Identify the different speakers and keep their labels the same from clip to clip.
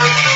Speaker 1: Thank you.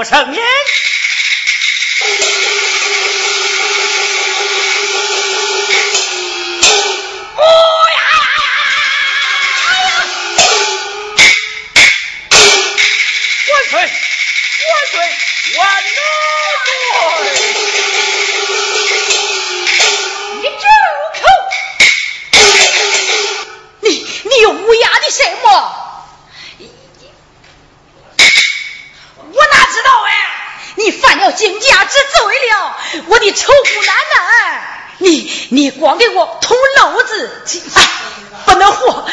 Speaker 2: 我声音。愁苦难呢。你你光给我捅娄子，哎，不能活。